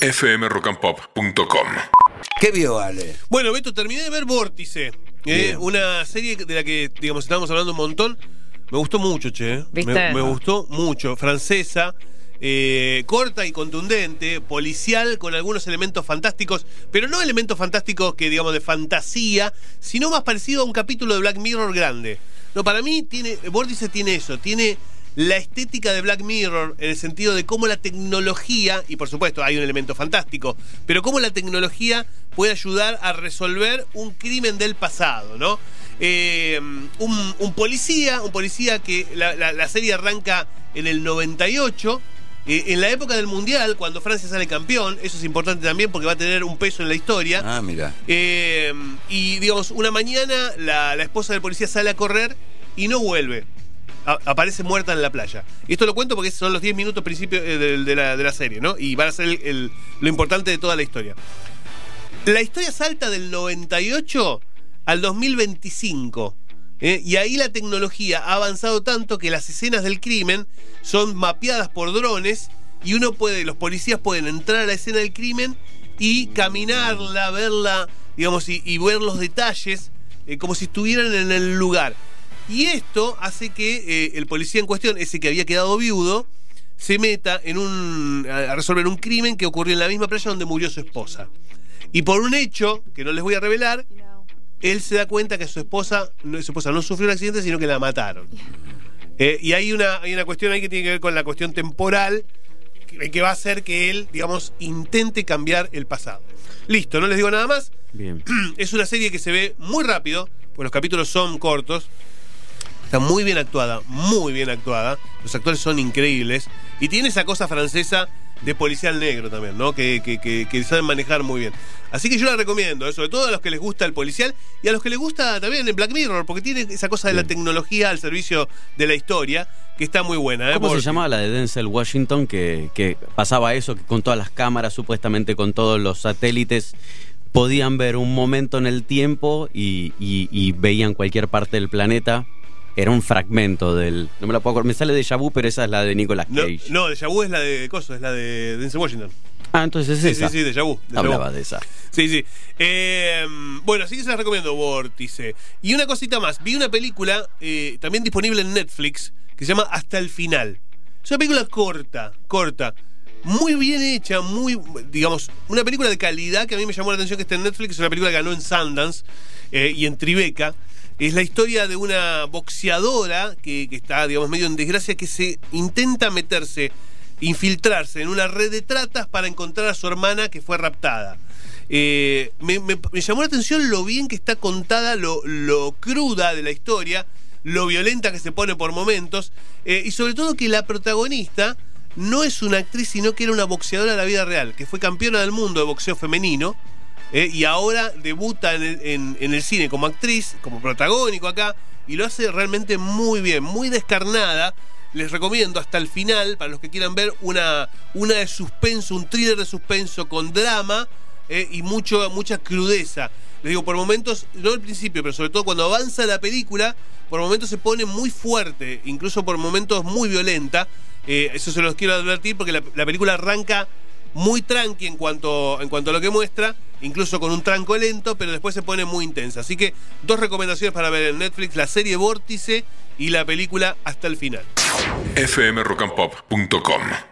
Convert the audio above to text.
fmrockandpop.com. ¿Qué vio, Ale? Bueno, Beto, terminé de ver Vórtice. eh, una serie de la que, digamos, estábamos hablando un montón. Me gustó mucho, che. eh. ¿Viste? Me, me gustó mucho. Francesa. eh, corta y contundente, policial con algunos elementos fantásticos, pero no elementos fantásticos que digamos de fantasía, sino más parecido a un capítulo de Black Mirror grande. No, para mí tiene, Vórtice tiene eso, tiene la estética de Black Mirror en el sentido de cómo la tecnología, y por supuesto hay un elemento fantástico, pero cómo la tecnología puede ayudar a resolver un crimen del pasado, ¿no? Eh, un, un policía, un policía que la, la- la serie arranca en el 98. eh, en la época del Mundial, cuando Francia sale campeón, eso es importante también porque va a tener un peso en la historia. Ah, mira. Eh, y digamos, una mañana la, la esposa del policía sale a correr y no vuelve. Aparece muerta en la playa. Y esto lo cuento porque son los 10 minutos principio eh, de, la, de la serie, ¿no? Y van a ser el- lo importante de toda la historia. La historia salta del 98 al 2025. ¿eh? Y ahí la tecnología ha avanzado tanto que las escenas del crimen son mapeadas por drones y uno puede, los policías pueden entrar a la escena del crimen y caminarla, verla, digamos, y, y ver los detalles eh, como si estuvieran en el lugar. Y esto hace que eh, el policía en cuestión, ese que había quedado viudo, se meta en un, a resolver un crimen que ocurrió en la misma playa donde murió su esposa. Y por un hecho, que no les voy a revelar, él se da cuenta que su esposa, no, su esposa no sufrió un accidente, sino que la mataron. Eh, y hay una, hay una cuestión ahí que tiene que ver con la cuestión temporal, que, que va a hacer que él, digamos, intente cambiar el pasado. Listo, no les digo nada más. Bien. Es una serie que se ve muy rápido, pues los capítulos son cortos. Está muy bien actuada, muy bien actuada. Los actores son increíbles. Y tiene esa cosa francesa de policial negro también, ¿no? Que, que, que- que saben manejar muy bien. Así que yo la recomiendo, ¿eh? sobre todo a los que les gusta el policial y a los que les gusta también el Black Mirror, porque tiene esa cosa de la tecnología al servicio de la historia, que está muy buena. ¿eh? ¿Cómo se llamaba la de Denzel Washington? Que, que pasaba eso, que con todas las cámaras, supuestamente con todos los satélites, podían ver un momento en el tiempo y, y- y veían cualquier parte del planeta. Era un fragmento del. No me la puedo acordar. Me sale de Vu, pero esa es la de Nicolas No, Cage. no, de Vu es la de Coso, es la de Denzel Washington. Ah, entonces es Sí, esa. sí, sí, de Vu. Hablaba de esa. Sí, sí. Eh, bueno, así que se las recomiendo, Vórtice. Y una cosita más. Vi una película eh, también disponible en Netflix que se llama Hasta el Final. Es una película corta, corta. Muy bien hecha, muy, digamos, una película de calidad que a mí me llamó la atención que está en Netflix. Es una película que ganó en Sundance eh, y en Tribeca. Es la historia de una boxeadora que, está, digamos, medio en desgracia, que se intenta meterse, infiltrarse en una red de tratas para encontrar a su hermana que fue raptada. Eh, me, llamó la atención lo bien que está contada, lo, lo cruda de la historia, lo violenta que se pone por momentos, eh, y sobre todo que la protagonista no es una actriz, sino que era una boxeadora de la vida real, que fue campeona del mundo de boxeo femenino, eh, y ahora debuta en el, en- el cine como actriz, como protagónico acá, y lo hace realmente muy bien, muy descarnada. Les recomiendo hasta el final, para los que quieran ver, una, una de suspenso, un thriller de suspenso con drama eh, y mucho, mucha crudeza. Les digo, por momentos, no al principio, pero sobre todo cuando avanza la película, por momentos se pone muy fuerte, incluso por momentos muy violenta. Eh, eso se los quiero advertir porque la, la película arranca muy tranqui en cuanto, en cuanto a lo que muestra, incluso con un tranco lento, pero después se pone muy intensa. Así que dos recomendaciones para ver en Netflix, la serie Vórtice y la película Hasta el final. fmrockandpop.com.